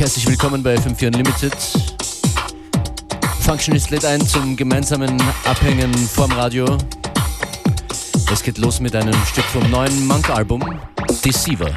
herzlich willkommen bei FM4 Unlimited. Functionist lädt ein zum gemeinsamen Abhängen vorm Radio. Es geht los mit einem Stück vom neuen Monk-Album, Deceiver.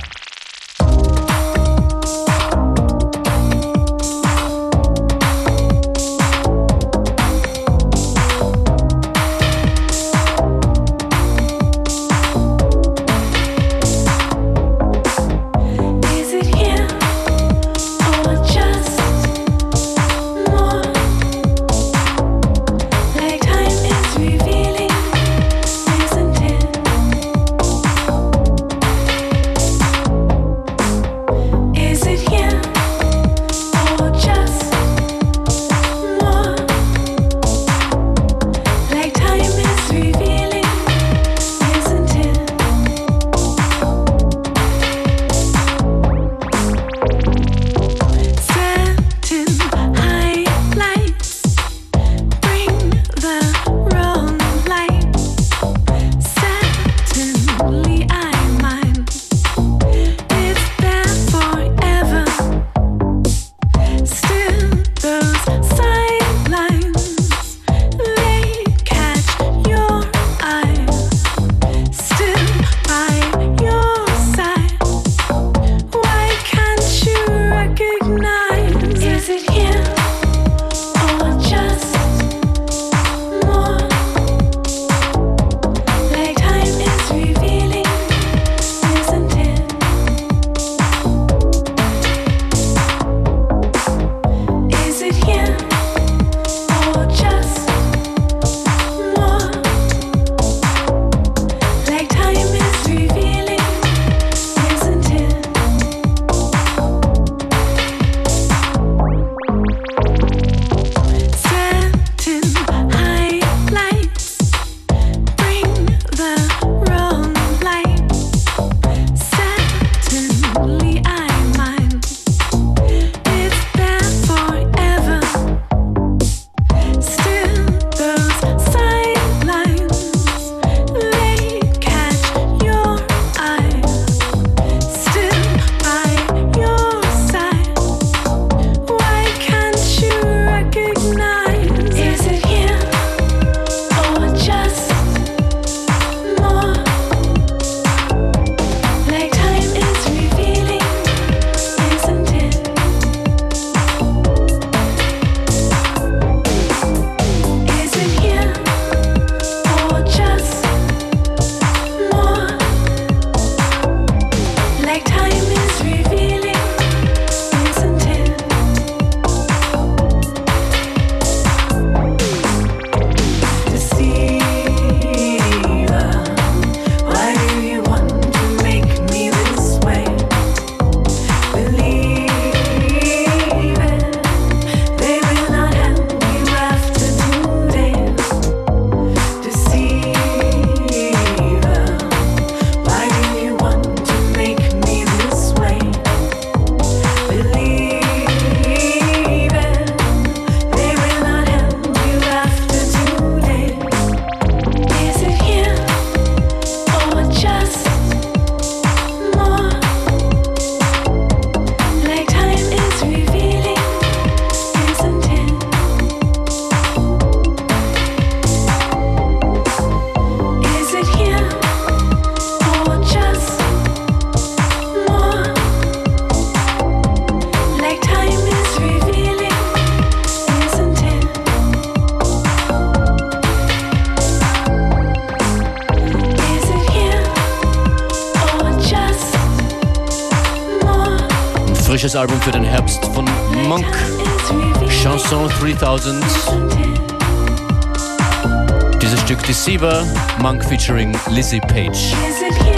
Monk featuring Lizzie Page.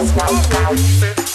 Música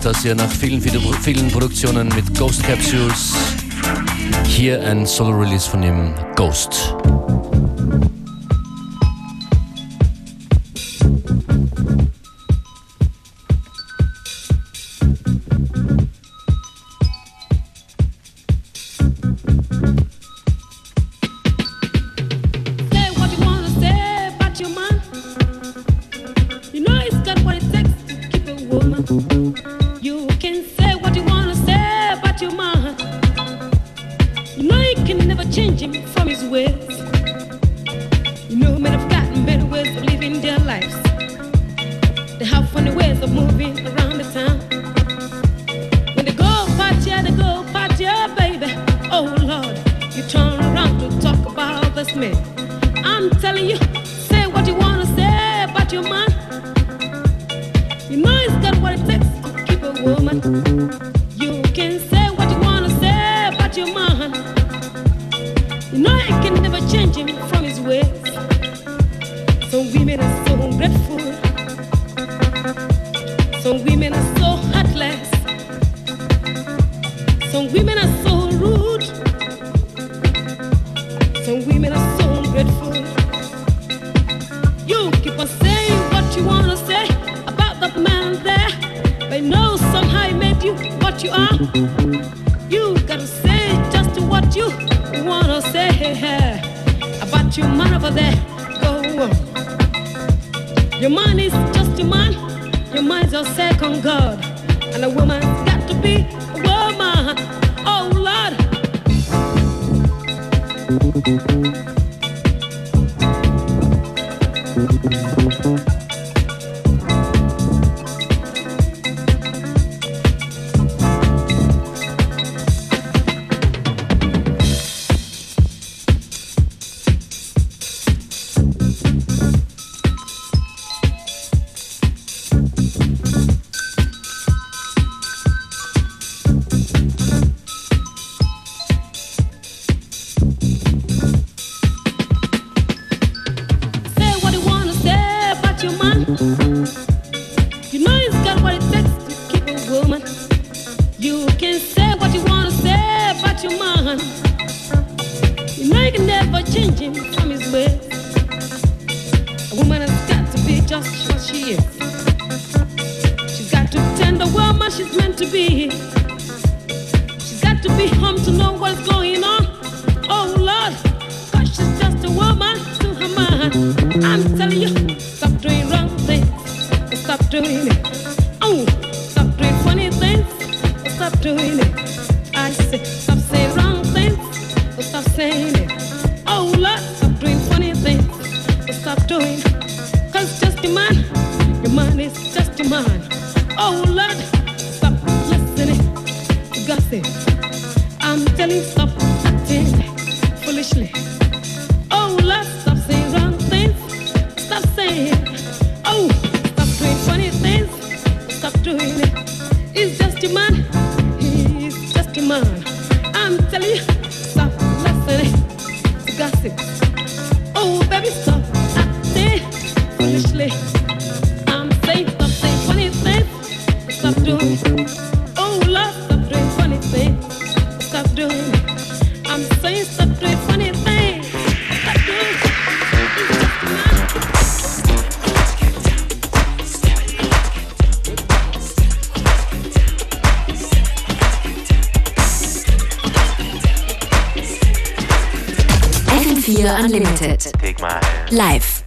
Lester ist das ja nach vielen, vielen Produktionen mit Ghost Capsules. Hier ein Solo-Release von ihm, Ghost. Unlimited. Live.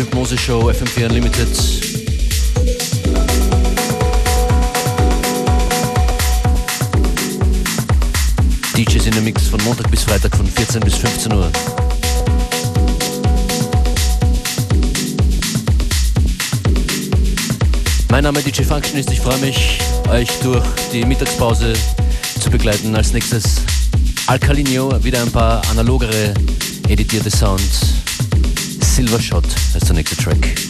Musikalische Hypnose-Show FM4 Unlimited. DJs in der Mix von Montag bis Freitag von 14 bis 15 Uhr. Mein Name ist DJ Functionist, ich freue mich, euch durch die Mittagspause zu begleiten. Als nächstes Alcalinio, wieder ein paar analogere editierte Sounds. Silver Shot the nächste trick.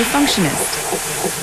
Functionist.